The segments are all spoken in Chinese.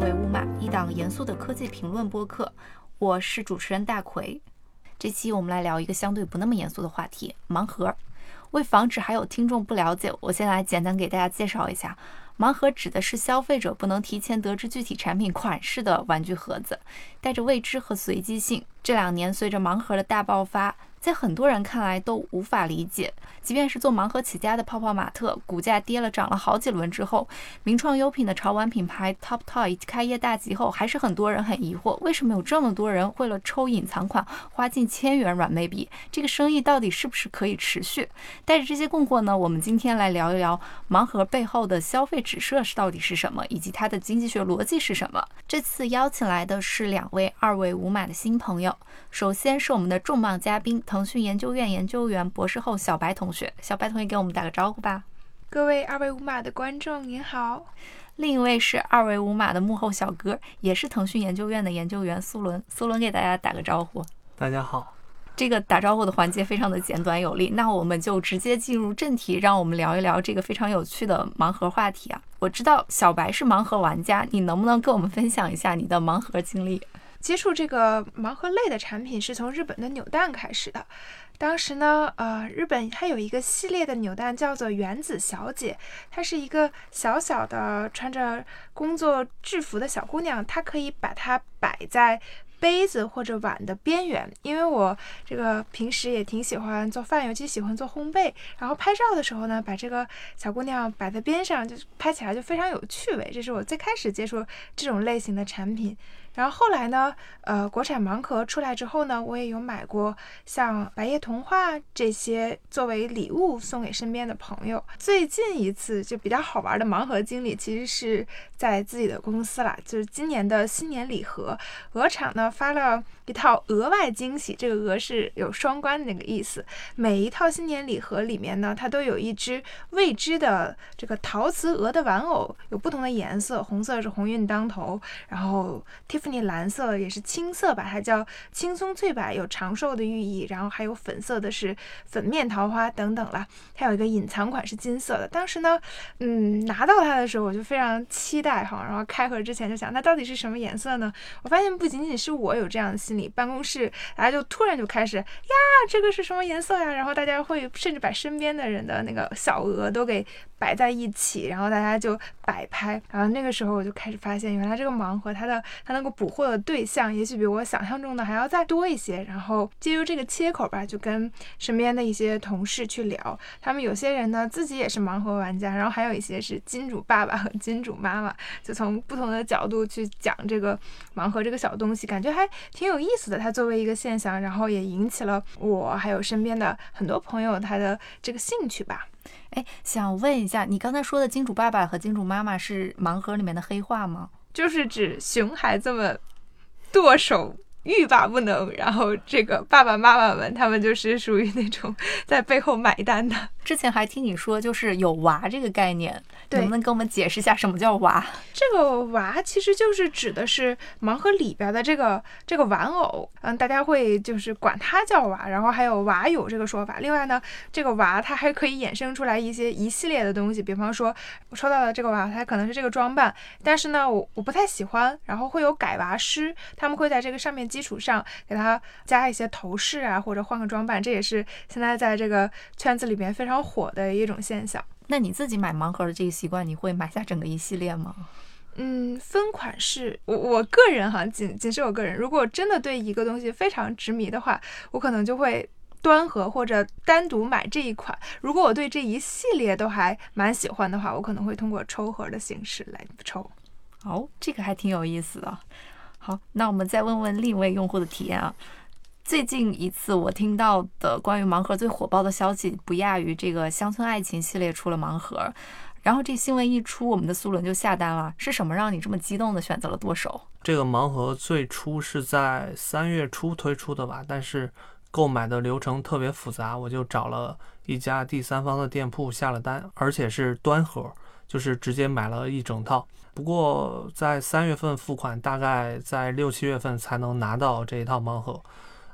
维乌马》，一档严肃的科技评论播客。我是主持人大奎。这期我们来聊一个相对不那么严肃的话题——盲盒。为防止还有听众不了解，我先来简单给大家介绍一下：盲盒指的是消费者不能提前得知具体产品款式的玩具盒子，带着未知和随机性。这两年，随着盲盒的大爆发，在很多人看来都无法理解，即便是做盲盒起家的泡泡玛特，股价跌了涨了好几轮之后，名创优品的潮玩品牌 Top Toy 开业大吉后，还是很多人很疑惑，为什么有这么多人为了抽隐藏款花近千元软妹币？这个生意到底是不是可以持续？带着这些困惑呢，我们今天来聊一聊盲盒背后的消费指涉是到底是什么，以及它的经济学逻辑是什么。这次邀请来的是两位二维码的新朋友，首先是我们的重磅嘉宾。腾讯研究院研究员、博士后小白同学，小白同学给我们打个招呼吧。各位二维码的观众您好。另一位是二维码的幕后小哥，也是腾讯研究院的研究员苏伦。苏伦给大家打个招呼。大家好。这个打招呼的环节非常的简短有力，那我们就直接进入正题，让我们聊一聊这个非常有趣的盲盒话题啊。我知道小白是盲盒玩家，你能不能跟我们分享一下你的盲盒经历？接触这个盲盒类的产品是从日本的扭蛋开始的。当时呢，呃，日本它有一个系列的扭蛋叫做原子小姐，它是一个小小的穿着工作制服的小姑娘，她可以把它摆在。杯子或者碗的边缘，因为我这个平时也挺喜欢做饭，尤其喜欢做烘焙。然后拍照的时候呢，把这个小姑娘摆在边上，就拍起来就非常有趣味。这是我最开始接触这种类型的产品。然后后来呢，呃，国产盲盒出来之后呢，我也有买过像《白夜童话》这些作为礼物送给身边的朋友。最近一次就比较好玩的盲盒经历，其实是在自己的公司啦，就是今年的新年礼盒，鹅厂呢发了一套额外惊喜，这个“鹅”是有双关的那个意思。每一套新年礼盒里面呢，它都有一只未知的这个陶瓷鹅的玩偶，有不同的颜色，红色是鸿运当头，然后。Tiffy 那蓝色也是青色吧，它叫青松翠柏，有长寿的寓意。然后还有粉色的是粉面桃花等等啦。它有一个隐藏款是金色的。当时呢，嗯，拿到它的时候我就非常期待哈。然后开盒之前就想，那到底是什么颜色呢？我发现不仅仅是我有这样的心理，办公室大家就突然就开始呀，这个是什么颜色呀？然后大家会甚至把身边的人的那个小鹅都给摆在一起，然后大家就摆拍。然后那个时候我就开始发现，原来这个盲盒它的它能够捕获的对象也许比我想象中的还要再多一些，然后借由这个切口吧，就跟身边的一些同事去聊，他们有些人呢自己也是盲盒玩家，然后还有一些是金主爸爸和金主妈妈，就从不同的角度去讲这个盲盒这个小东西，感觉还挺有意思的。它作为一个现象，然后也引起了我还有身边的很多朋友他的这个兴趣吧。哎，想问一下，你刚才说的金主爸爸和金主妈妈是盲盒里面的黑话吗？就是指熊孩子们剁手。欲罢不能，然后这个爸爸妈妈们，他们就是属于那种 在背后买单的。之前还听你说，就是有娃这个概念，能不能跟我们解释一下什么叫娃？这个娃其实就是指的是盲盒里边的这个这个玩偶，嗯，大家会就是管它叫娃，然后还有娃友这个说法。另外呢，这个娃它还可以衍生出来一些一系列的东西，比方说我抽到的这个娃，它可能是这个装扮，但是呢，我我不太喜欢，然后会有改娃师，他们会在这个上面。基础上给它加一些头饰啊，或者换个装扮，这也是现在在这个圈子里面非常火的一种现象。那你自己买盲盒的这个习惯，你会买下整个一系列吗？嗯，分款式，我我个人哈，仅仅是我个人，如果真的对一个东西非常执迷的话，我可能就会端盒或者单独买这一款。如果我对这一系列都还蛮喜欢的话，我可能会通过抽盒的形式来抽。哦，这个还挺有意思的。好，那我们再问问另一位用户的体验啊。最近一次我听到的关于盲盒最火爆的消息，不亚于这个乡村爱情系列出了盲盒。然后这新闻一出，我们的苏伦就下单了。是什么让你这么激动的选择了剁手？这个盲盒最初是在三月初推出的吧，但是购买的流程特别复杂，我就找了一家第三方的店铺下了单，而且是端盒。就是直接买了一整套，不过在三月份付款，大概在六七月份才能拿到这一套盲盒。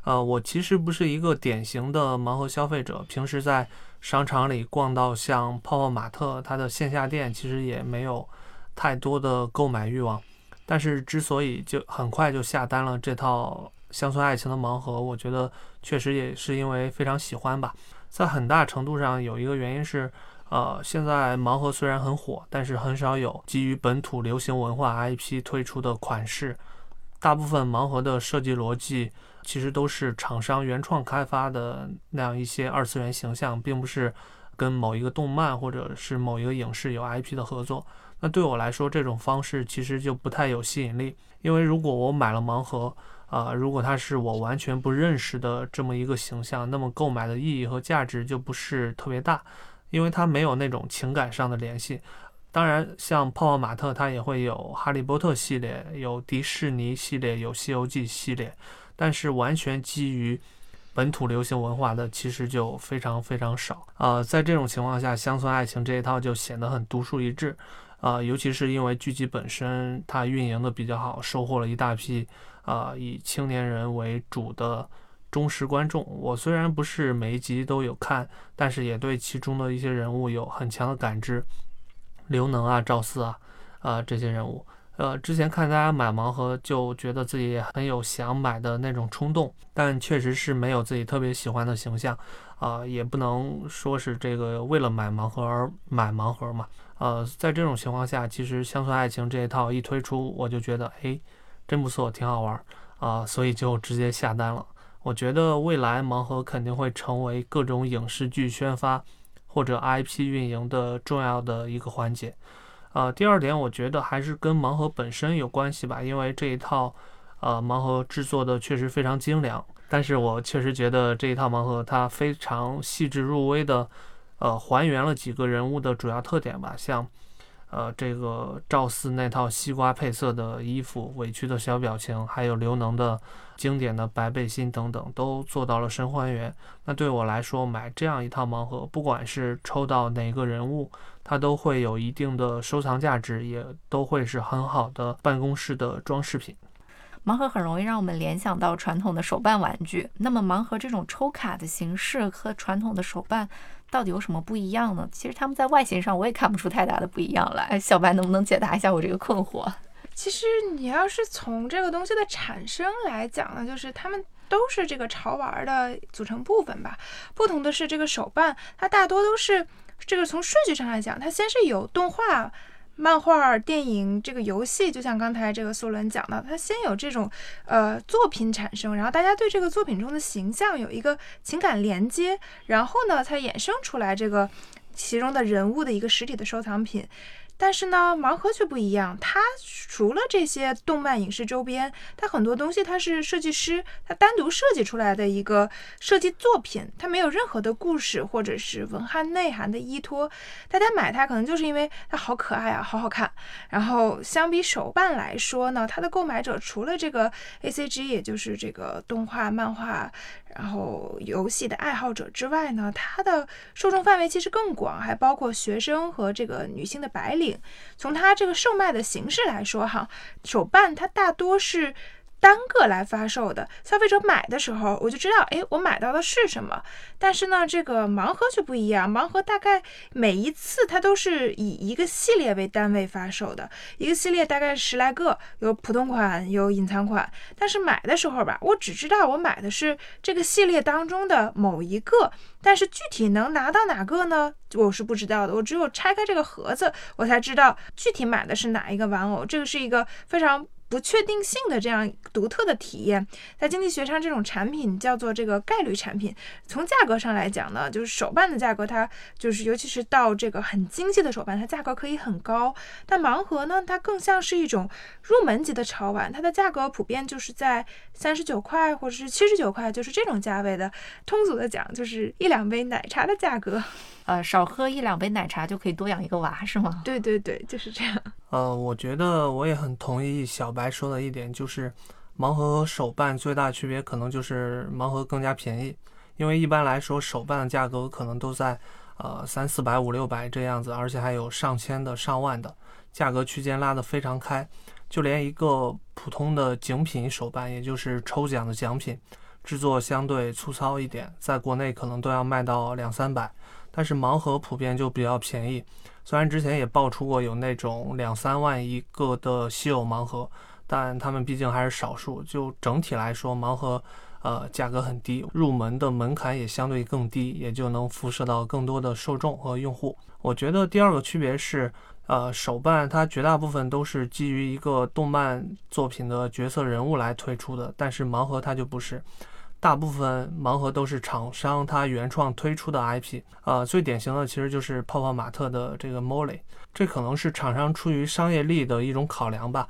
呃，我其实不是一个典型的盲盒消费者，平时在商场里逛到像泡泡玛特它的线下店，其实也没有太多的购买欲望。但是之所以就很快就下单了这套乡村爱情的盲盒，我觉得确实也是因为非常喜欢吧。在很大程度上有一个原因是，呃，现在盲盒虽然很火，但是很少有基于本土流行文化 IP 推出的款式。大部分盲盒的设计逻辑其实都是厂商原创开发的那样一些二次元形象，并不是跟某一个动漫或者是某一个影视有 IP 的合作。那对我来说，这种方式其实就不太有吸引力，因为如果我买了盲盒，啊，如果它是我完全不认识的这么一个形象，那么购买的意义和价值就不是特别大，因为它没有那种情感上的联系。当然，像泡泡玛特，它也会有哈利波特系列，有迪士尼系列，有西游记系列，但是完全基于本土流行文化的，其实就非常非常少。呃，在这种情况下，乡村爱情这一套就显得很独树一帜。啊，尤其是因为剧集本身它运营的比较好，收获了一大批啊以青年人为主的忠实观众。我虽然不是每一集都有看，但是也对其中的一些人物有很强的感知。刘能啊，赵四啊，啊这些人物，呃，之前看大家买盲盒，就觉得自己很有想买的那种冲动，但确实是没有自己特别喜欢的形象，啊，也不能说是这个为了买盲盒而买盲盒嘛，呃，在这种情况下，其实乡村爱情这一套一推出，我就觉得，哎，真不错，挺好玩，啊，所以就直接下单了。我觉得未来盲盒肯定会成为各种影视剧宣发。或者 IP 运营的重要的一个环节，呃，第二点，我觉得还是跟盲盒本身有关系吧，因为这一套，呃，盲盒制作的确实非常精良，但是我确实觉得这一套盲盒它非常细致入微的，呃，还原了几个人物的主要特点吧，像。呃，这个赵四那套西瓜配色的衣服、委屈的小表情，还有刘能的经典的白背心等等，都做到了神还原。那对我来说，买这样一套盲盒，不管是抽到哪个人物，它都会有一定的收藏价值，也都会是很好的办公室的装饰品。盲盒很容易让我们联想到传统的手办玩具。那么，盲盒这种抽卡的形式和传统的手办。到底有什么不一样呢？其实他们在外形上我也看不出太大的不一样来。小白能不能解答一下我这个困惑？其实你要是从这个东西的产生来讲呢，就是他们都是这个潮玩的组成部分吧。不同的是，这个手办它大多都是这个从顺序上来讲，它先是有动画。漫画、电影这个游戏，就像刚才这个苏伦讲的，它先有这种呃作品产生，然后大家对这个作品中的形象有一个情感连接，然后呢才衍生出来这个其中的人物的一个实体的收藏品。但是呢，盲盒却不一样。它除了这些动漫影视周边，它很多东西它是设计师他单独设计出来的一个设计作品，它没有任何的故事或者是文化内涵的依托。大家买它可能就是因为它好可爱啊，好好看。然后相比手办来说呢，它的购买者除了这个 A C G，也就是这个动画、漫画。然后游戏的爱好者之外呢，它的受众范围其实更广，还包括学生和这个女性的白领。从它这个售卖的形式来说，哈，手办它大多是。单个来发售的，消费者买的时候，我就知道，哎，我买到的是什么。但是呢，这个盲盒却不一样，盲盒大概每一次它都是以一个系列为单位发售的，一个系列大概十来个，有普通款，有隐藏款。但是买的时候吧，我只知道我买的是这个系列当中的某一个，但是具体能拿到哪个呢？我是不知道的。我只有拆开这个盒子，我才知道具体买的是哪一个玩偶。这个是一个非常。不确定性的这样独特的体验，在经济学上，这种产品叫做这个概率产品。从价格上来讲呢，就是手办的价格，它就是尤其是到这个很精细的手办，它价格可以很高。但盲盒呢，它更像是一种入门级的潮玩，它的价格普遍就是在三十九块或者是七十九块，就是这种价位的。通俗的讲，就是一两杯奶茶的价格。呃，少喝一两杯奶茶就可以多养一个娃，是吗？对对对，就是这样。呃，我觉得我也很同意小白说的一点，就是盲盒和手办最大区别可能就是盲盒更加便宜，因为一般来说手办的价格可能都在呃三四百五六百这样子，而且还有上千的、上万的，价格区间拉得非常开。就连一个普通的精品手办，也就是抽奖的奖品，制作相对粗糙一点，在国内可能都要卖到两三百。但是盲盒普遍就比较便宜。虽然之前也爆出过有那种两三万一个的稀有盲盒，但他们毕竟还是少数。就整体来说，盲盒呃价格很低，入门的门槛也相对更低，也就能辐射到更多的受众和用户。我觉得第二个区别是。呃，手办它绝大部分都是基于一个动漫作品的角色人物来推出的，但是盲盒它就不是，大部分盲盒都是厂商它原创推出的 IP。呃，最典型的其实就是泡泡玛特的这个 Molly，这可能是厂商出于商业利益的一种考量吧。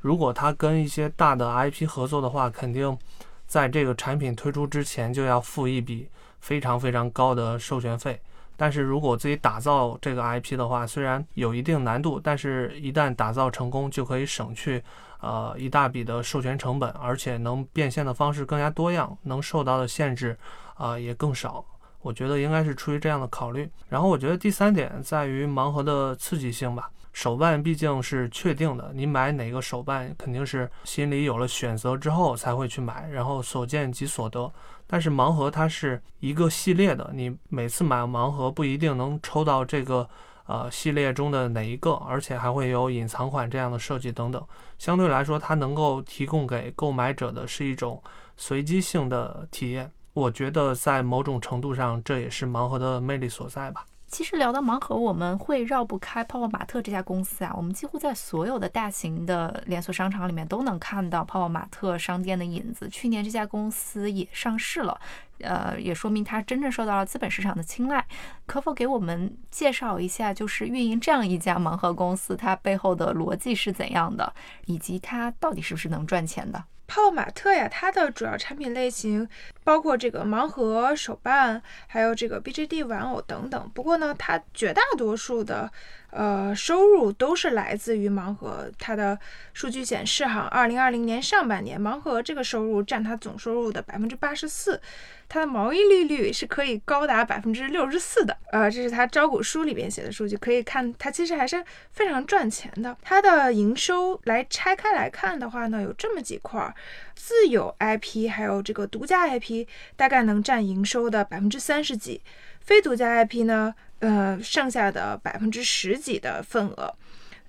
如果他跟一些大的 IP 合作的话，肯定在这个产品推出之前就要付一笔非常非常高的授权费。但是如果自己打造这个 IP 的话，虽然有一定难度，但是一旦打造成功，就可以省去呃一大笔的授权成本，而且能变现的方式更加多样，能受到的限制啊也更少。我觉得应该是出于这样的考虑。然后我觉得第三点在于盲盒的刺激性吧。手办毕竟是确定的，你买哪个手办肯定是心里有了选择之后才会去买，然后所见即所得。但是盲盒它是一个系列的，你每次买盲盒不一定能抽到这个呃系列中的哪一个，而且还会有隐藏款这样的设计等等。相对来说，它能够提供给购买者的是一种随机性的体验。我觉得在某种程度上，这也是盲盒的魅力所在吧。其实聊到盲盒，我们会绕不开泡泡玛特这家公司啊。我们几乎在所有的大型的连锁商场里面都能看到泡泡玛特商店的影子。去年这家公司也上市了，呃，也说明它真正受到了资本市场的青睐。可否给我们介绍一下，就是运营这样一家盲盒公司，它背后的逻辑是怎样的，以及它到底是不是能赚钱的？泡泡玛特呀，它的主要产品类型包括这个盲盒、手办，还有这个 BGD 玩偶等等。不过呢，它绝大多数的呃收入都是来自于盲盒。它的数据显示，哈，二零二零年上半年，盲盒这个收入占它总收入的百分之八十四。它的毛利率率是可以高达百分之六十四的，呃，这是它招股书里边写的数据，可以看它其实还是非常赚钱的。它的营收来拆开来看的话呢，有这么几块，自有 IP 还有这个独家 IP 大概能占营收的百分之三十几，非独家 IP 呢，呃，剩下的百分之十几的份额。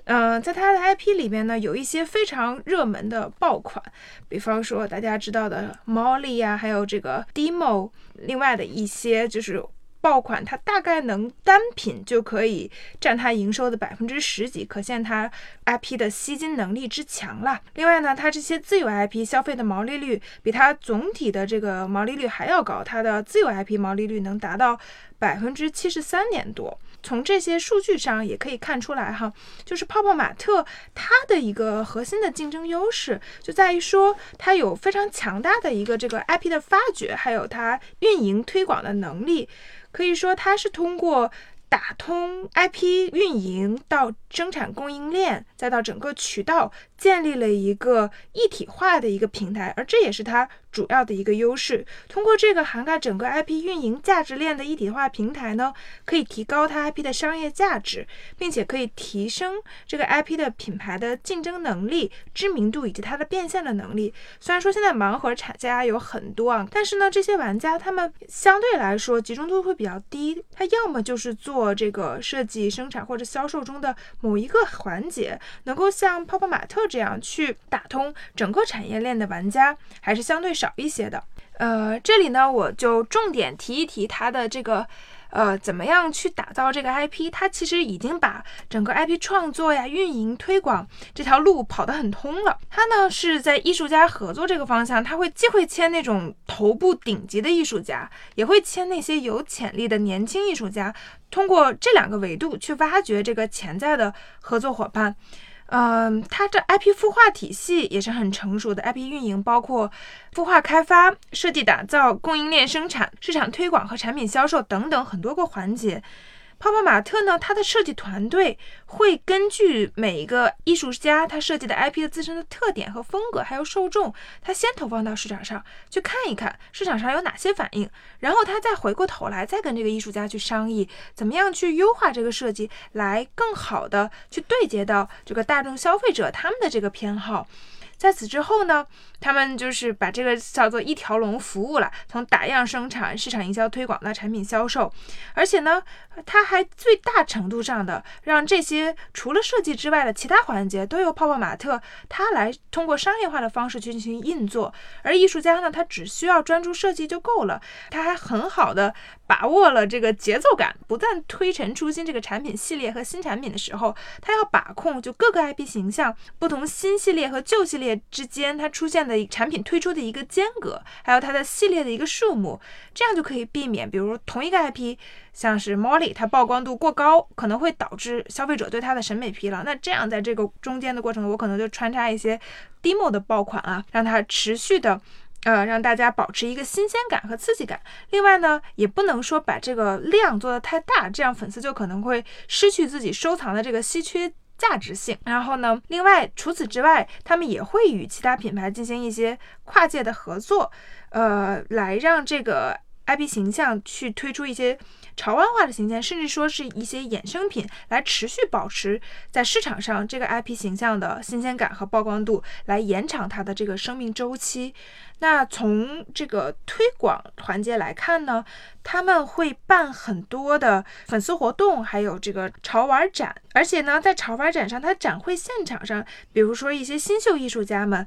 嗯，在它的 IP 里面呢，有一些非常热门的爆款，比方说大家知道的 Molly 呀，还有这个 Demo，另外的一些就是爆款，它大概能单品就可以占它营收的百分之十几，可见它 IP 的吸金能力之强了。另外呢，它这些自有 IP 消费的毛利率比它总体的这个毛利率还要高，它的自有 IP 毛利率能达到百分之七十三点多。从这些数据上也可以看出来，哈，就是泡泡玛特它的一个核心的竞争优势就在于说，它有非常强大的一个这个 IP 的发掘，还有它运营推广的能力，可以说它是通过。打通 IP 运营到生产供应链，再到整个渠道，建立了一个一体化的一个平台，而这也是它主要的一个优势。通过这个涵盖整个 IP 运营价值链的一体化平台呢，可以提高它 IP 的商业价值，并且可以提升这个 IP 的品牌的竞争能力、知名度以及它的变现的能力。虽然说现在盲盒厂家有很多啊，但是呢，这些玩家他们相对来说集中度会比较低，他要么就是做。这个设计、生产或者销售中的某一个环节，能够像泡泡玛特这样去打通整个产业链的玩家，还是相对少一些的。呃，这里呢，我就重点提一提它的这个。呃，怎么样去打造这个 IP？它其实已经把整个 IP 创作呀、运营、推广这条路跑得很通了。它呢是在艺术家合作这个方向，它会既会签那种头部顶级的艺术家，也会签那些有潜力的年轻艺术家，通过这两个维度去挖掘这个潜在的合作伙伴。嗯，它的 IP 孵化体系也是很成熟的。IP 运营包括孵化开发、设计打造、供应链生产、市场推广和产品销售等等很多个环节。泡泡玛特呢，它的设计团队会根据每一个艺术家他设计的 IP 的自身的特点和风格，还有受众，他先投放到市场上去看一看市场上有哪些反应，然后他再回过头来再跟这个艺术家去商议，怎么样去优化这个设计，来更好的去对接到这个大众消费者他们的这个偏好。在此之后呢，他们就是把这个叫做一条龙服务了，从打样生产、市场营销推广到产品销售，而且呢，它还最大程度上的让这些除了设计之外的其他环节都由泡泡玛特它来通过商业化的方式去进行运作，而艺术家呢，他只需要专注设计就够了，他还很好的把握了这个节奏感，不断推陈出新这个产品系列和新产品的时候，它要把控就各个 IP 形象、不同新系列和旧系列之间它出现的产品推出的一个间隔，还有它的系列的一个数目，这样就可以避免，比如同一个 IP，像是 Molly，它曝光度过高，可能会导致消费者对它的审美疲劳。那这样在这个中间的过程，我可能就穿插一些 demo 的爆款啊，让它持续的。呃，让大家保持一个新鲜感和刺激感。另外呢，也不能说把这个量做得太大，这样粉丝就可能会失去自己收藏的这个稀缺价值性。然后呢，另外除此之外，他们也会与其他品牌进行一些跨界的合作，呃，来让这个 IP 形象去推出一些。潮玩化的形象，甚至说是一些衍生品，来持续保持在市场上这个 IP 形象的新鲜感和曝光度，来延长它的这个生命周期。那从这个推广环节来看呢，他们会办很多的粉丝活动，还有这个潮玩展，而且呢，在潮玩展上，它展会现场上，比如说一些新秀艺术家们。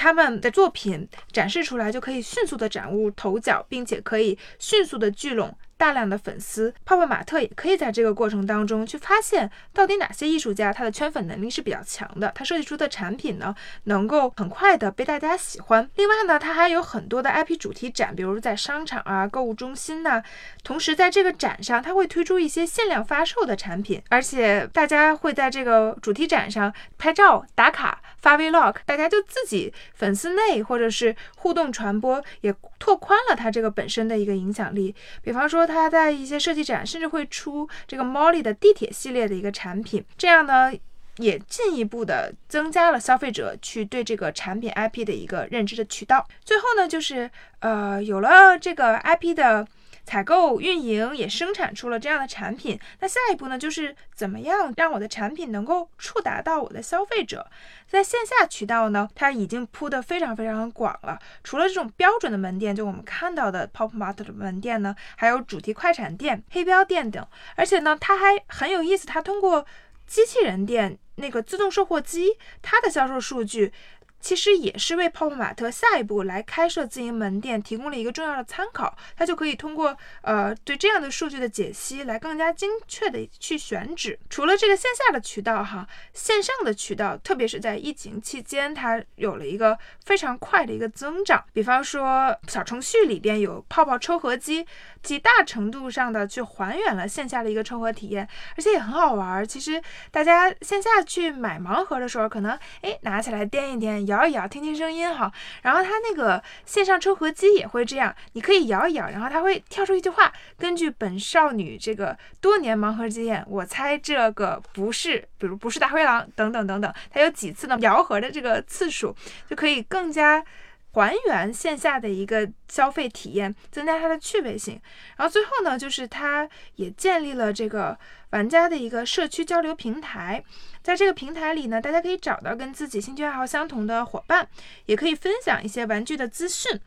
他们的作品展示出来，就可以迅速的崭露头角，并且可以迅速的聚拢大量的粉丝。泡泡玛特也可以在这个过程当中去发现，到底哪些艺术家他的圈粉能力是比较强的，他设计出的产品呢，能够很快的被大家喜欢。另外呢，他还有很多的 IP 主题展，比如在商场啊、购物中心呐。同时在这个展上，他会推出一些限量发售的产品，而且大家会在这个主题展上拍照打卡。发 vlog，大家就自己粉丝内或者是互动传播，也拓宽了它这个本身的一个影响力。比方说，它在一些设计展，甚至会出这个 Molly 的地铁系列的一个产品，这样呢，也进一步的增加了消费者去对这个产品 IP 的一个认知的渠道。最后呢，就是呃，有了这个 IP 的。采购、运营也生产出了这样的产品。那下一步呢？就是怎么样让我的产品能够触达到我的消费者？在线下渠道呢，它已经铺得非常非常广了。除了这种标准的门店，就我们看到的 Pop Mart 的门店呢，还有主题快闪店、黑标店等。而且呢，它还很有意思，它通过机器人店那个自动售货机，它的销售数据。其实也是为泡泡玛特下一步来开设自营门店提供了一个重要的参考，它就可以通过呃对这样的数据的解析来更加精确的去选址。除了这个线下的渠道哈，线上的渠道，特别是在疫情期间，它有了一个非常快的一个增长。比方说小程序里边有泡泡抽盒机，极大程度上的去还原了线下的一个抽盒体验，而且也很好玩。其实大家线下去买盲盒的时候，可能哎拿起来掂一掂。摇一摇，听听声音哈。然后它那个线上抽盒机也会这样，你可以摇一摇，然后它会跳出一句话。根据本少女这个多年盲盒经验，我猜这个不是，比如不是大灰狼等等等等。它有几次呢摇盒的这个次数，就可以更加还原线下的一个消费体验，增加它的趣味性。然后最后呢，就是它也建立了这个玩家的一个社区交流平台。在这个平台里呢，大家可以找到跟自己兴趣爱好相同的伙伴，也可以分享一些玩具的资讯，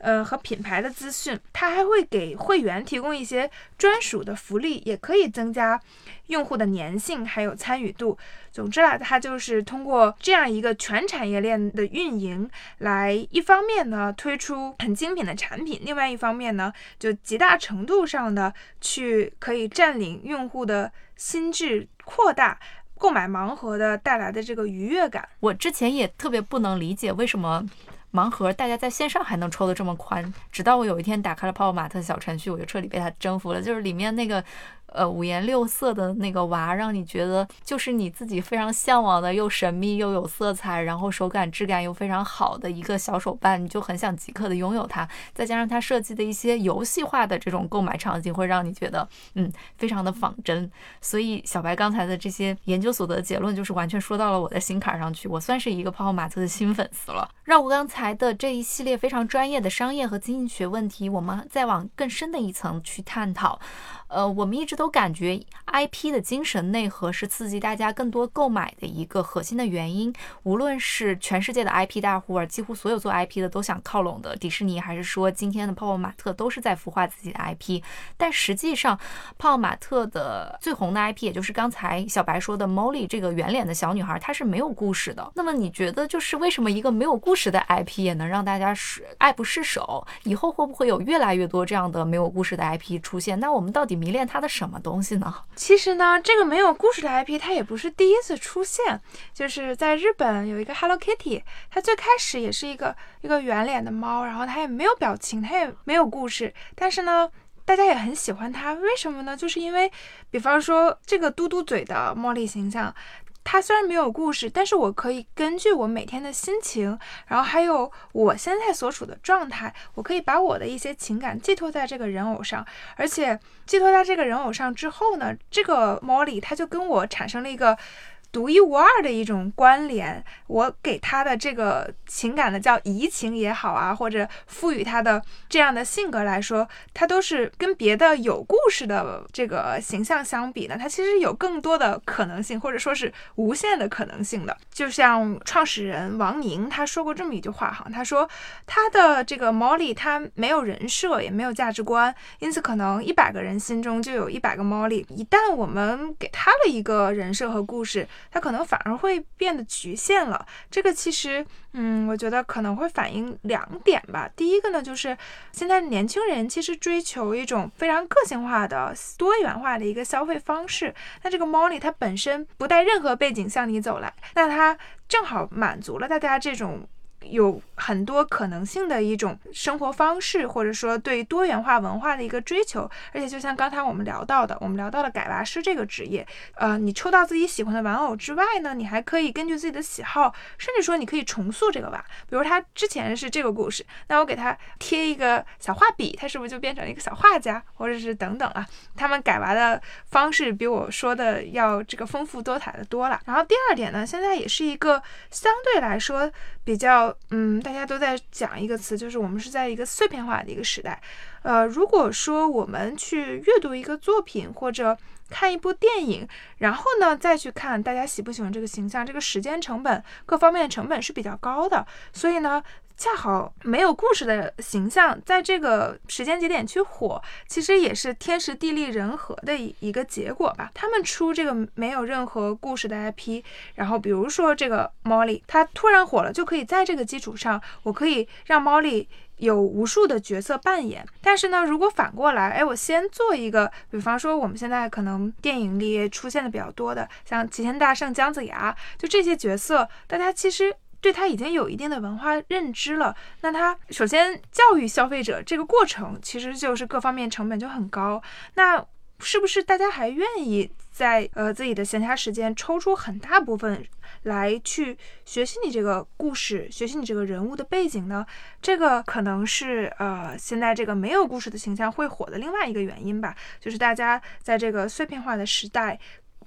呃和品牌的资讯。它还会给会员提供一些专属的福利，也可以增加用户的粘性还有参与度。总之啊，它就是通过这样一个全产业链的运营，来一方面呢推出很精品的产品，另外一方面呢就极大程度上的去可以占领用户的心智，扩大。购买盲盒的带来的这个愉悦感，我之前也特别不能理解为什么盲盒大家在线上还能抽的这么宽，直到我有一天打开了泡泡玛特小程序，我就彻底被它征服了，就是里面那个。呃，五颜六色的那个娃，让你觉得就是你自己非常向往的，又神秘又有色彩，然后手感质感又非常好的一个小手办，你就很想即刻的拥有它。再加上它设计的一些游戏化的这种购买场景，会让你觉得，嗯，非常的仿真。所以小白刚才的这些研究所得的结论，就是完全说到了我的心坎上去，我算是一个泡泡玛特的新粉丝了。让我刚才的这一系列非常专业的商业和经济学问题，我们再往更深的一层去探讨。呃，我们一直。都感觉 IP 的精神内核是刺激大家更多购买的一个核心的原因。无论是全世界的 IP 大户，几乎所有做 IP 的都想靠拢的迪士尼，还是说今天的泡泡玛特，都是在孵化自己的 IP。但实际上，泡泡玛特的最红的 IP，也就是刚才小白说的 Molly 这个圆脸的小女孩，她是没有故事的。那么你觉得，就是为什么一个没有故事的 IP 也能让大家是爱不释手？以后会不会有越来越多这样的没有故事的 IP 出现？那我们到底迷恋他的什么东西呢？其实呢，这个没有故事的 IP 它也不是第一次出现，就是在日本有一个 Hello Kitty，它最开始也是一个一个圆脸的猫，然后它也没有表情，它也没有故事，但是呢，大家也很喜欢它，为什么呢？就是因为，比方说这个嘟嘟嘴的茉莉形象。它虽然没有故事，但是我可以根据我每天的心情，然后还有我现在所处的状态，我可以把我的一些情感寄托在这个人偶上，而且寄托在这个人偶上之后呢，这个 Molly 它就跟我产生了一个。独一无二的一种关联，我给他的这个情感的叫移情也好啊，或者赋予他的这样的性格来说，他都是跟别的有故事的这个形象相比呢，他其实有更多的可能性，或者说是无限的可能性的。就像创始人王宁他说过这么一句话哈，他说他的这个 Molly 他没有人设，也没有价值观，因此可能一百个人心中就有一百个 Molly。一旦我们给他了一个人设和故事，它可能反而会变得局限了。这个其实，嗯，我觉得可能会反映两点吧。第一个呢，就是现在年轻人其实追求一种非常个性化的、多元化的一个消费方式。那这个 Molly 它本身不带任何背景向你走来，那它正好满足了大家这种。有很多可能性的一种生活方式，或者说对多元化文化的一个追求。而且，就像刚才我们聊到的，我们聊到了改娃师这个职业。呃，你抽到自己喜欢的玩偶之外呢，你还可以根据自己的喜好，甚至说你可以重塑这个娃。比如他之前是这个故事，那我给他贴一个小画笔，他是不是就变成一个小画家，或者是等等啊？他们改娃的方式比我说的要这个丰富多彩的多了。然后第二点呢，现在也是一个相对来说比较。嗯，大家都在讲一个词，就是我们是在一个碎片化的一个时代。呃，如果说我们去阅读一个作品或者看一部电影，然后呢再去看大家喜不喜欢这个形象，这个时间成本各方面的成本是比较高的。所以呢。恰好没有故事的形象，在这个时间节点去火，其实也是天时地利人和的一一个结果吧。他们出这个没有任何故事的 IP，然后比如说这个 Molly，它突然火了，就可以在这个基础上，我可以让 Molly 有无数的角色扮演。但是呢，如果反过来，哎，我先做一个，比方说我们现在可能电影里出现的比较多的，像齐天大圣姜子牙，就这些角色，大家其实。对他已经有一定的文化认知了，那他首先教育消费者这个过程，其实就是各方面成本就很高。那是不是大家还愿意在呃自己的闲暇时间抽出很大部分来去学习你这个故事，学习你这个人物的背景呢？这个可能是呃现在这个没有故事的形象会火的另外一个原因吧，就是大家在这个碎片化的时代。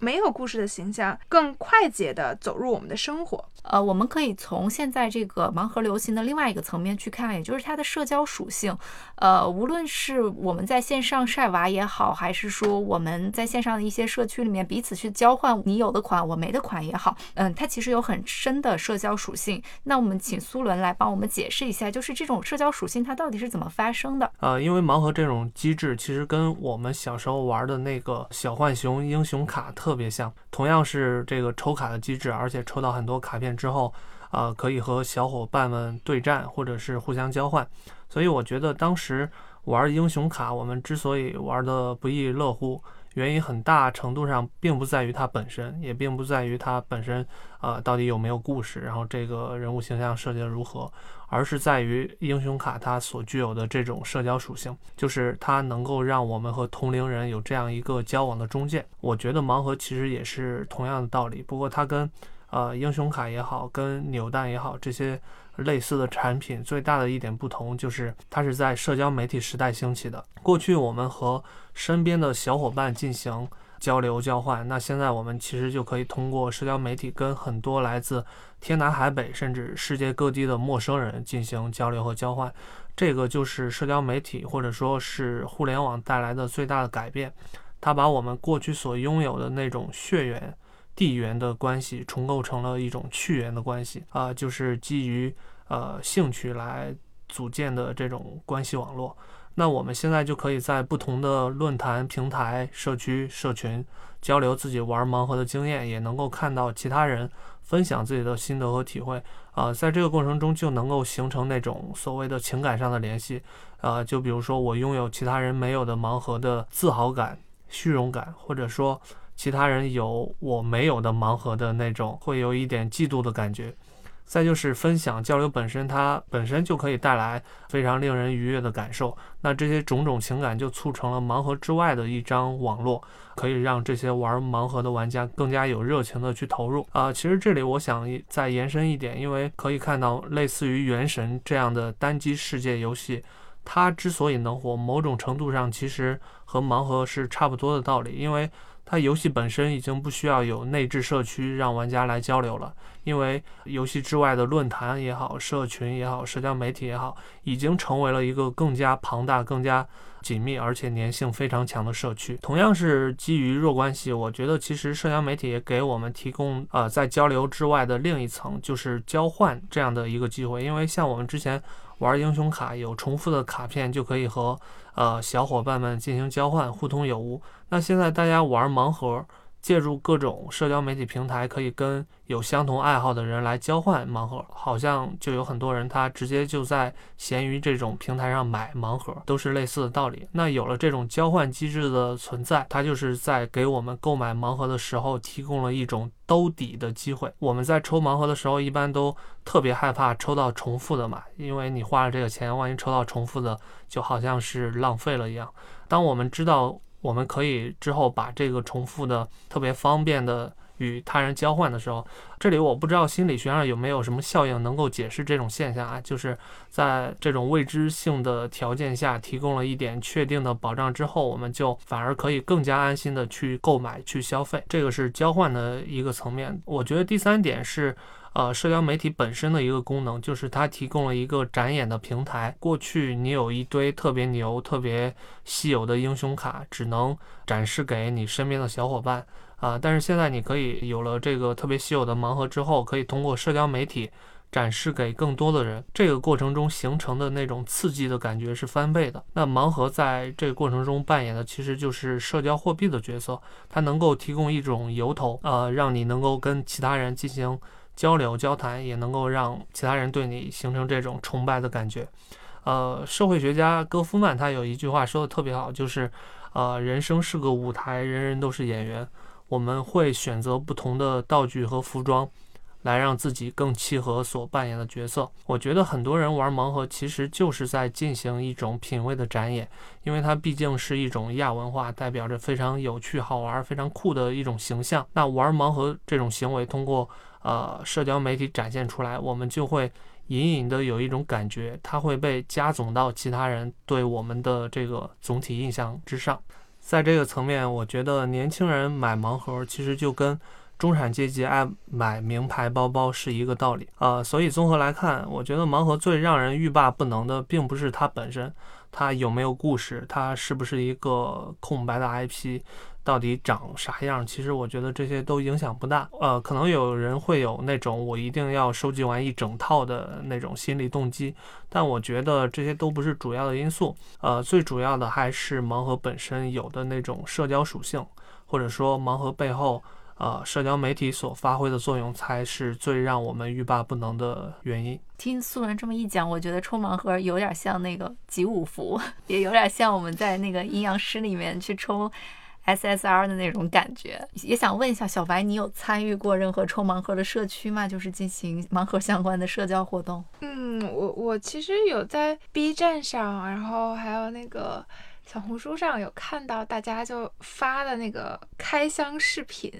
没有故事的形象更快捷地走入我们的生活。呃，我们可以从现在这个盲盒流行的另外一个层面去看，也就是它的社交属性。呃，无论是我们在线上晒娃也好，还是说我们在线上的一些社区里面彼此去交换你有的款我没的款也好，嗯，它其实有很深的社交属性。那我们请苏伦来帮我们解释一下，就是这种社交属性它到底是怎么发生的？呃，因为盲盒这种机制其实跟我们小时候玩的那个小浣熊英雄卡特。特别像，同样是这个抽卡的机制，而且抽到很多卡片之后，啊，可以和小伙伴们对战，或者是互相交换。所以我觉得当时玩英雄卡，我们之所以玩的不亦乐乎。原因很大程度上并不在于它本身，也并不在于它本身，呃，到底有没有故事，然后这个人物形象设计的如何，而是在于英雄卡它所具有的这种社交属性，就是它能够让我们和同龄人有这样一个交往的中介。我觉得盲盒其实也是同样的道理，不过它跟，呃，英雄卡也好，跟扭蛋也好这些。类似的产品最大的一点不同就是，它是在社交媒体时代兴起的。过去我们和身边的小伙伴进行交流交换，那现在我们其实就可以通过社交媒体跟很多来自天南海北甚至世界各地的陌生人进行交流和交换。这个就是社交媒体或者说是互联网带来的最大的改变。它把我们过去所拥有的那种血缘、地缘的关系重构成了一种趣缘的关系啊，就是基于呃兴趣来组建的这种关系网络。那我们现在就可以在不同的论坛、平台、社区、社群交流自己玩盲盒的经验，也能够看到其他人分享自己的心得和体会。啊，在这个过程中就能够形成那种所谓的情感上的联系。啊，就比如说我拥有其他人没有的盲盒的自豪感、虚荣感，或者说其他人有我没有的盲盒的那种，会有一点嫉妒的感觉。再就是分享交流本身，它本身就可以带来非常令人愉悦的感受。那这些种种情感就促成了盲盒之外的一张网络，可以让这些玩盲盒的玩家更加有热情的去投入。啊，其实这里我想再延伸一点，因为可以看到类似于《原神》这样的单机世界游戏，它之所以能火，某种程度上其实和盲盒是差不多的道理，因为。它游戏本身已经不需要有内置社区让玩家来交流了，因为游戏之外的论坛也好、社群也好、社交媒体也好，已经成为了一个更加庞大、更加紧密而且粘性非常强的社区。同样是基于弱关系，我觉得其实社交媒体也给我们提供呃在交流之外的另一层，就是交换这样的一个机会。因为像我们之前玩英雄卡，有重复的卡片就可以和。呃，小伙伴们进行交换，互通有无。那现在大家玩盲盒。借助各种社交媒体平台，可以跟有相同爱好的人来交换盲盒，好像就有很多人他直接就在闲鱼这种平台上买盲盒，都是类似的道理。那有了这种交换机制的存在，它就是在给我们购买盲盒的时候提供了一种兜底的机会。我们在抽盲盒的时候，一般都特别害怕抽到重复的嘛，因为你花了这个钱，万一抽到重复的，就好像是浪费了一样。当我们知道。我们可以之后把这个重复的特别方便的与他人交换的时候，这里我不知道心理学上有没有什么效应能够解释这种现象啊？就是在这种未知性的条件下提供了一点确定的保障之后，我们就反而可以更加安心的去购买去消费，这个是交换的一个层面。我觉得第三点是。呃，社交媒体本身的一个功能就是它提供了一个展演的平台。过去你有一堆特别牛、特别稀有的英雄卡，只能展示给你身边的小伙伴啊。但是现在你可以有了这个特别稀有的盲盒之后，可以通过社交媒体展示给更多的人。这个过程中形成的那种刺激的感觉是翻倍的。那盲盒在这个过程中扮演的其实就是社交货币的角色，它能够提供一种由头，呃，让你能够跟其他人进行。交流交谈也能够让其他人对你形成这种崇拜的感觉。呃，社会学家戈夫曼他有一句话说的特别好，就是，呃，人生是个舞台，人人都是演员。我们会选择不同的道具和服装，来让自己更契合所扮演的角色。我觉得很多人玩盲盒其实就是在进行一种品味的展演，因为它毕竟是一种亚文化，代表着非常有趣、好玩、非常酷的一种形象。那玩盲盒这种行为，通过呃，社交媒体展现出来，我们就会隐隐的有一种感觉，它会被加总到其他人对我们的这个总体印象之上。在这个层面，我觉得年轻人买盲盒其实就跟中产阶级爱买名牌包包是一个道理啊。所以综合来看，我觉得盲盒最让人欲罢不能的，并不是它本身，它有没有故事，它是不是一个空白的 IP。到底长啥样？其实我觉得这些都影响不大。呃，可能有人会有那种我一定要收集完一整套的那种心理动机，但我觉得这些都不是主要的因素。呃，最主要的还是盲盒本身有的那种社交属性，或者说盲盒背后，呃，社交媒体所发挥的作用，才是最让我们欲罢不能的原因。听素人这么一讲，我觉得抽盲盒有点像那个集五福，也有点像我们在那个阴阳师里面去抽。SSR 的那种感觉，也想问一下小白，你有参与过任何抽盲盒的社区吗？就是进行盲盒相关的社交活动？嗯，我我其实有在 B 站上，然后还有那个。小红书上有看到大家就发的那个开箱视频，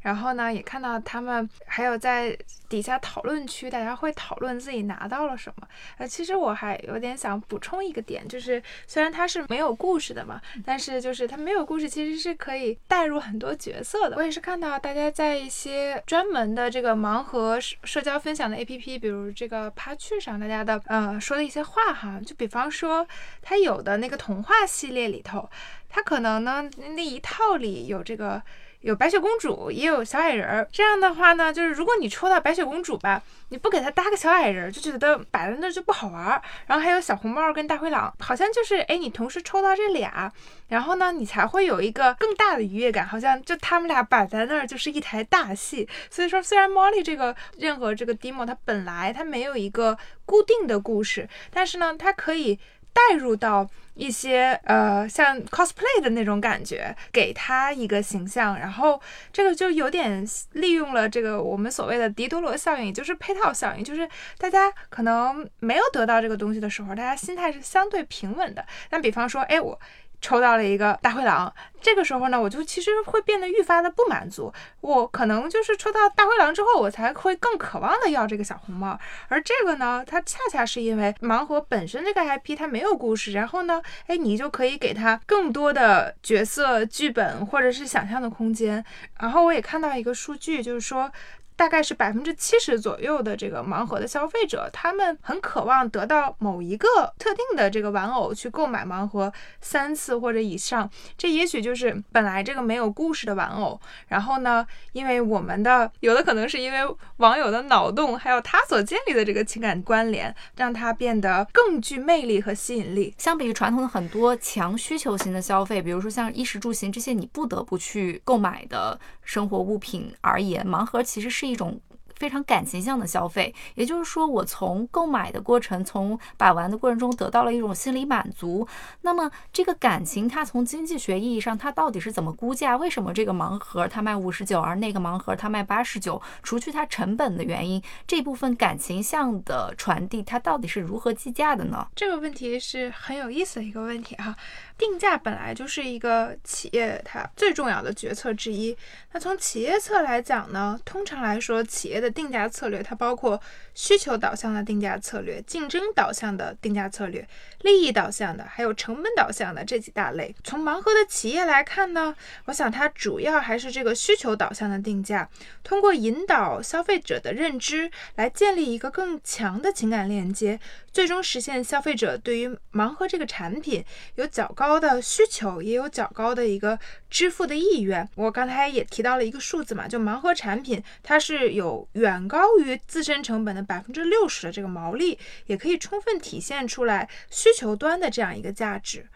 然后呢也看到他们还有在底下讨论区，大家会讨论自己拿到了什么。呃，其实我还有点想补充一个点，就是虽然它是没有故事的嘛，但是就是它没有故事，其实是可以带入很多角色的。我也是看到大家在一些专门的这个盲盒社交分享的 APP，比如这个趴趣上，大家的呃说的一些话哈，就比方说它有的那个童话。系列里头，它可能呢那一套里有这个。有白雪公主，也有小矮人儿。这样的话呢，就是如果你抽到白雪公主吧，你不给她搭个小矮人，就觉得摆在那就不好玩儿。然后还有小红帽跟大灰狼，好像就是哎，你同时抽到这俩，然后呢，你才会有一个更大的愉悦感，好像就他们俩摆在那儿就是一台大戏。所以说，虽然 Molly 这个任何这个 demo 它本来它没有一个固定的故事，但是呢，它可以。带入到一些呃像 cosplay 的那种感觉，给他一个形象，然后这个就有点利用了这个我们所谓的迪多罗效应，也就是配套效应，就是大家可能没有得到这个东西的时候，大家心态是相对平稳的。但比方说，哎我。抽到了一个大灰狼，这个时候呢，我就其实会变得愈发的不满足。我可能就是抽到大灰狼之后，我才会更渴望的要这个小红帽。而这个呢，它恰恰是因为盲盒本身这个 IP 它没有故事，然后呢，哎，你就可以给它更多的角色、剧本或者是想象的空间。然后我也看到一个数据，就是说。大概是百分之七十左右的这个盲盒的消费者，他们很渴望得到某一个特定的这个玩偶去购买盲盒三次或者以上。这也许就是本来这个没有故事的玩偶，然后呢，因为我们的有的可能是因为网友的脑洞，还有他所建立的这个情感关联，让它变得更具魅力和吸引力。相比于传统的很多强需求型的消费，比如说像衣食住行这些你不得不去购买的生活物品而言，盲盒其实是。一种非常感情向的消费，也就是说，我从购买的过程，从把玩的过程中得到了一种心理满足。那么，这个感情它从经济学意义上，它到底是怎么估价？为什么这个盲盒它卖五十九，而那个盲盒它卖八十九？除去它成本的原因，这部分感情向的传递，它到底是如何计价的呢？这个问题是很有意思的一个问题哈。定价本来就是一个企业它最重要的决策之一。那从企业侧来讲呢，通常来说，企业的定价策略它包括需求导向的定价策略、竞争导向的定价策略、利益导向的，还有成本导向的这几大类。从盲盒的企业来看呢，我想它主要还是这个需求导向的定价，通过引导消费者的认知来建立一个更强的情感链接，最终实现消费者对于盲盒这个产品有较高。的需求也有较高的一个支付的意愿。我刚才也提到了一个数字嘛，就盲盒产品，它是有远高于自身成本的百分之六十的这个毛利，也可以充分体现出来需求端的这样一个价值。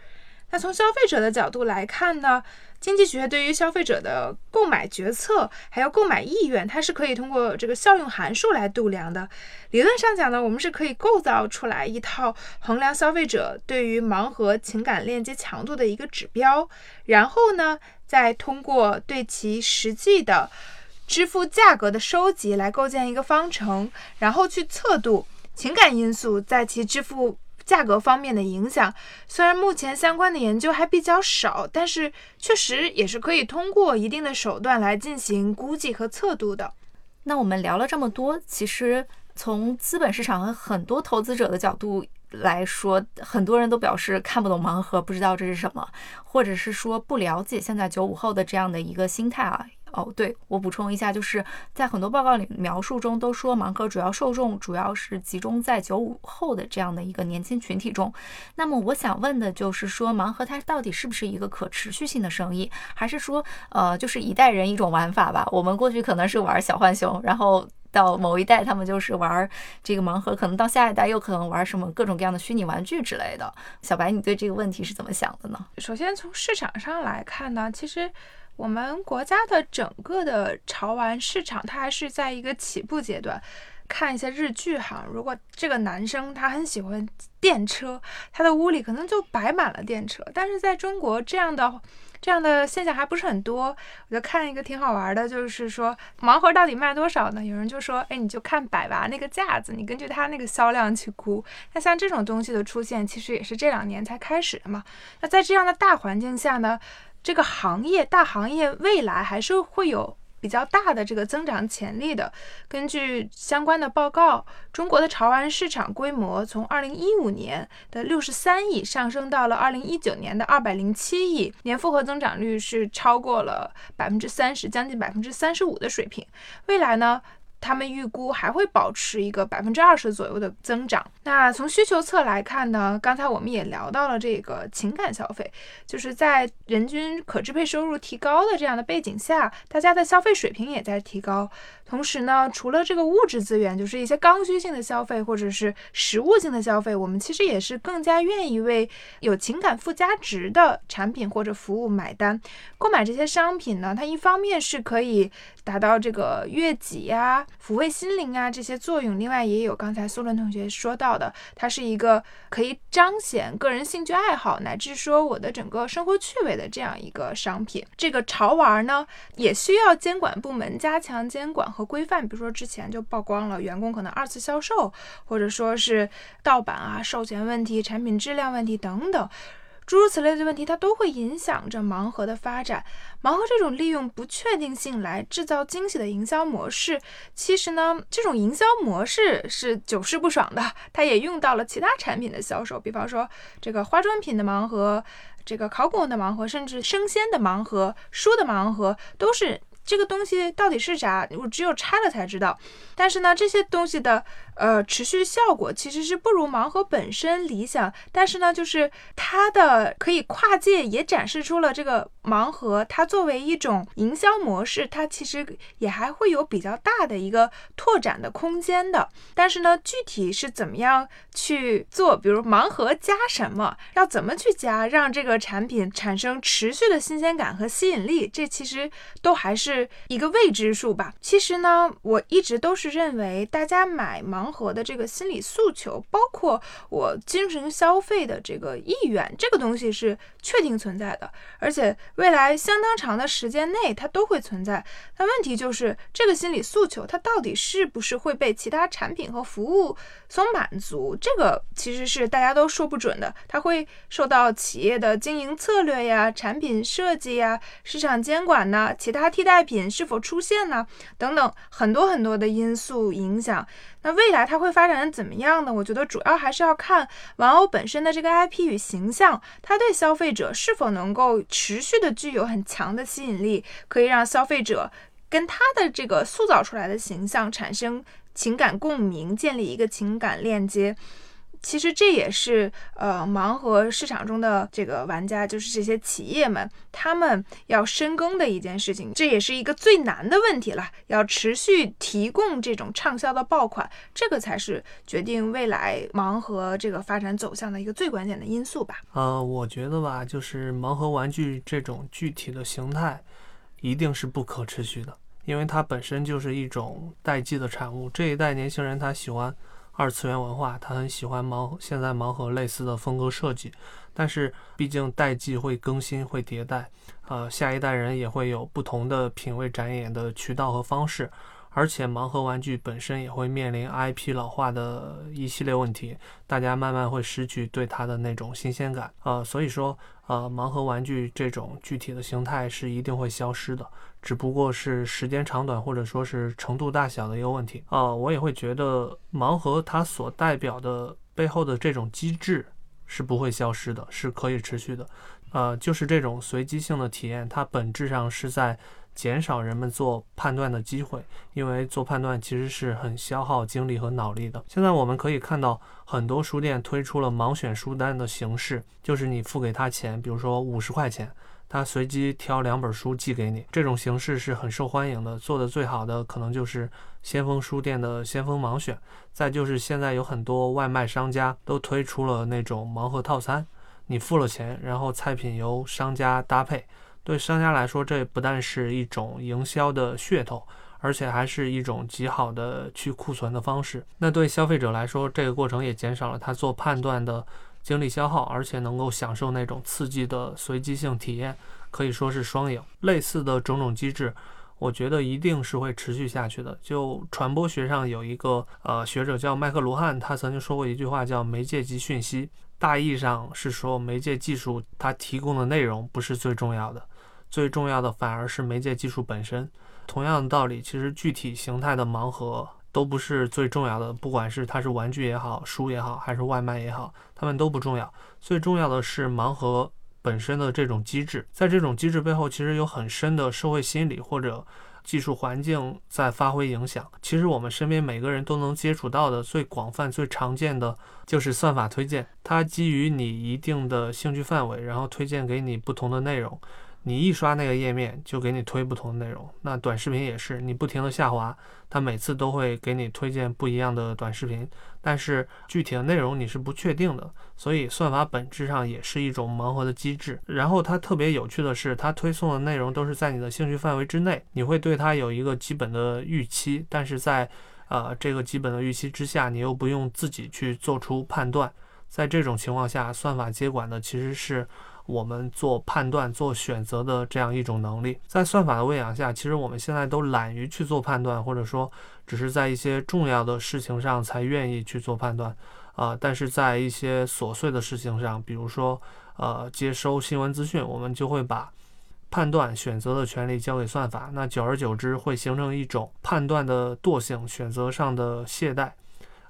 那从消费者的角度来看呢？经济学对于消费者的购买决策还有购买意愿，它是可以通过这个效用函数来度量的。理论上讲呢，我们是可以构造出来一套衡量消费者对于盲盒情感链接强度的一个指标，然后呢，再通过对其实际的支付价格的收集来构建一个方程，然后去测度情感因素在其支付。价格方面的影响，虽然目前相关的研究还比较少，但是确实也是可以通过一定的手段来进行估计和测度的。那我们聊了这么多，其实从资本市场和很多投资者的角度来说，很多人都表示看不懂盲盒，不知道这是什么，或者是说不了解现在九五后的这样的一个心态啊。哦，对我补充一下，就是在很多报告里描述中都说盲盒主要受众主要是集中在九五后的这样的一个年轻群体中。那么我想问的就是说，盲盒它到底是不是一个可持续性的生意，还是说，呃，就是一代人一种玩法吧？我们过去可能是玩小浣熊，然后到某一代他们就是玩这个盲盒，可能到下一代又可能玩什么各种各样的虚拟玩具之类的。小白，你对这个问题是怎么想的呢？首先从市场上来看呢，其实。我们国家的整个的潮玩市场，它还是在一个起步阶段。看一些日剧哈，如果这个男生他很喜欢电车，他的屋里可能就摆满了电车。但是在中国，这样的这样的现象还不是很多。我就看一个挺好玩的，就是说盲盒到底卖多少呢？有人就说，哎，你就看百娃那个架子，你根据它那个销量去估。那像这种东西的出现，其实也是这两年才开始的嘛。那在这样的大环境下呢？这个行业大行业未来还是会有比较大的这个增长潜力的。根据相关的报告，中国的潮玩市场规模从二零一五年的六十三亿上升到了二零一九年的二百零七亿，年复合增长率是超过了百分之三十，将近百分之三十五的水平。未来呢？他们预估还会保持一个百分之二十左右的增长。那从需求侧来看呢，刚才我们也聊到了这个情感消费，就是在人均可支配收入提高的这样的背景下，大家的消费水平也在提高。同时呢，除了这个物质资源，就是一些刚需性的消费或者是实物性的消费，我们其实也是更加愿意为有情感附加值的产品或者服务买单。购买这些商品呢，它一方面是可以达到这个悦己呀、抚慰心灵啊这些作用，另外也有刚才苏伦同学说到的，它是一个可以彰显个人兴趣爱好乃至说我的整个生活趣味的这样一个商品。这个潮玩呢，也需要监管部门加强监管和规范，比如说之前就曝光了员工可能二次销售，或者说是盗版啊、授权问题、产品质量问题等等。诸如此类的问题，它都会影响着盲盒的发展。盲盒这种利用不确定性来制造惊喜的营销模式，其实呢，这种营销模式是久试不爽的。它也用到了其他产品的销售，比方说这个化妆品的盲盒、这个考古的盲盒，甚至生鲜的盲盒、书的盲盒，都是。这个东西到底是啥？我只有拆了才知道。但是呢，这些东西的呃持续效果其实是不如盲盒本身理想。但是呢，就是它的可以跨界，也展示出了这个盲盒它作为一种营销模式，它其实也还会有比较大的一个拓展的空间的。但是呢，具体是怎么样去做，比如盲盒加什么，要怎么去加，让这个产品产生持续的新鲜感和吸引力，这其实都还是。一个未知数吧。其实呢，我一直都是认为，大家买盲盲盒的这个心理诉求，包括我精神消费的这个意愿，这个东西是确定存在的，而且未来相当长的时间内它都会存在。但问题就是，这个心理诉求它到底是不是会被其他产品和服务所满足？这个其实是大家都说不准的。它会受到企业的经营策略呀、产品设计呀、市场监管呐、其他替代。品是否出现呐？等等，很多很多的因素影响。那未来它会发展的怎么样呢？我觉得主要还是要看玩偶本身的这个 IP 与形象，它对消费者是否能够持续的具有很强的吸引力，可以让消费者跟它的这个塑造出来的形象产生情感共鸣，建立一个情感链接。其实这也是呃盲盒市场中的这个玩家，就是这些企业们，他们要深耕的一件事情，这也是一个最难的问题了。要持续提供这种畅销的爆款，这个才是决定未来盲盒这个发展走向的一个最关键的因素吧。呃，我觉得吧，就是盲盒玩具这种具体的形态，一定是不可持续的，因为它本身就是一种代际的产物。这一代年轻人他喜欢。二次元文化，他很喜欢盲现在盲盒类似的风格设计，但是毕竟代际会更新会迭代，呃，下一代人也会有不同的品味展演的渠道和方式，而且盲盒玩具本身也会面临 IP 老化的一系列问题，大家慢慢会失去对它的那种新鲜感，呃，所以说，呃，盲盒玩具这种具体的形态是一定会消失的。只不过是时间长短，或者说是程度大小的一个问题啊。我也会觉得盲盒它所代表的背后的这种机制是不会消失的，是可以持续的。呃，就是这种随机性的体验，它本质上是在减少人们做判断的机会，因为做判断其实是很消耗精力和脑力的。现在我们可以看到很多书店推出了盲选书单的形式，就是你付给他钱，比如说五十块钱。他随机挑两本书寄给你，这种形式是很受欢迎的。做的最好的可能就是先锋书店的先锋盲选，再就是现在有很多外卖商家都推出了那种盲盒套餐，你付了钱，然后菜品由商家搭配。对商家来说，这不但是一种营销的噱头，而且还是一种极好的去库存的方式。那对消费者来说，这个过程也减少了他做判断的。精力消耗，而且能够享受那种刺激的随机性体验，可以说是双赢。类似的种种机制，我觉得一定是会持续下去的。就传播学上有一个呃学者叫麦克卢汉，他曾经说过一句话，叫“媒介即讯息”。大意上是说，媒介技术它提供的内容不是最重要的，最重要的反而是媒介技术本身。同样的道理，其实具体形态的盲盒。都不是最重要的，不管是它是玩具也好，书也好，还是外卖也好，它们都不重要。最重要的是盲盒本身的这种机制，在这种机制背后，其实有很深的社会心理或者技术环境在发挥影响。其实我们身边每个人都能接触到的最广泛、最常见的就是算法推荐，它基于你一定的兴趣范围，然后推荐给你不同的内容。你一刷那个页面，就给你推不同的内容。那短视频也是，你不停的下滑，它每次都会给你推荐不一样的短视频，但是具体的内容你是不确定的。所以算法本质上也是一种盲盒的机制。然后它特别有趣的是，它推送的内容都是在你的兴趣范围之内，你会对它有一个基本的预期，但是在呃这个基本的预期之下，你又不用自己去做出判断。在这种情况下，算法接管的其实是。我们做判断、做选择的这样一种能力，在算法的喂养下，其实我们现在都懒于去做判断，或者说只是在一些重要的事情上才愿意去做判断啊。但是在一些琐碎的事情上，比如说呃接收新闻资讯，我们就会把判断、选择的权利交给算法。那久而久之，会形成一种判断的惰性、选择上的懈怠。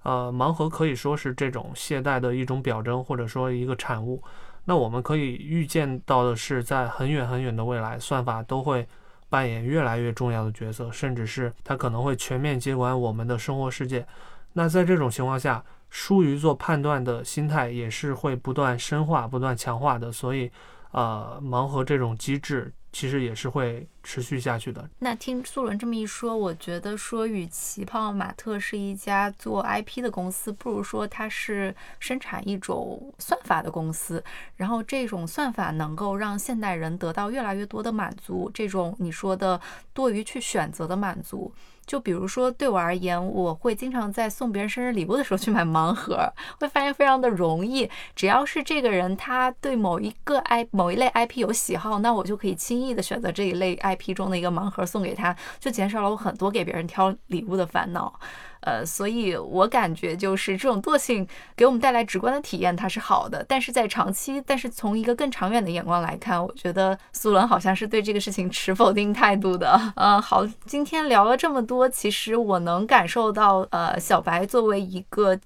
呃，盲盒可以说是这种懈怠的一种表征，或者说一个产物。那我们可以预见到的是，在很远很远的未来，算法都会扮演越来越重要的角色，甚至是它可能会全面接管我们的生活世界。那在这种情况下，疏于做判断的心态也是会不断深化、不断强化的。所以，呃，盲盒这种机制。其实也是会持续下去的。那听苏伦这么一说，我觉得说，与其泡玛特是一家做 IP 的公司，不如说它是生产一种算法的公司。然后这种算法能够让现代人得到越来越多的满足，这种你说的多于去选择的满足。就比如说，对我而言，我会经常在送别人生日礼物的时候去买盲盒，会发现非常的容易。只要是这个人他对某一个 I 某一类 IP 有喜好，那我就可以轻易的选择这一类 IP IP 中的一个盲盒送给他，就减少了我很多给别人挑礼物的烦恼。呃，所以我感觉就是这种惰性给我们带来直观的体验，它是好的。但是在长期，但是从一个更长远的眼光来看，我觉得苏伦好像是对这个事情持否定态度的。嗯，好，今天聊了这么多，其实我能感受到，呃，小白作为一个。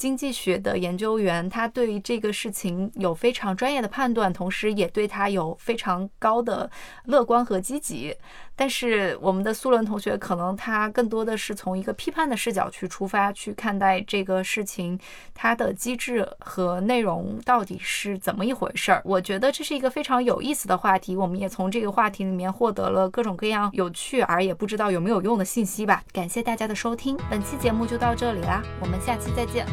经济学的研究员，他对于这个事情有非常专业的判断，同时也对他有非常高的乐观和积极。但是我们的苏伦同学可能他更多的是从一个批判的视角去出发去看待这个事情，它的机制和内容到底是怎么一回事儿？我觉得这是一个非常有意思的话题，我们也从这个话题里面获得了各种各样有趣而也不知道有没有用的信息吧。感谢大家的收听，本期节目就到这里啦，我们下期再见。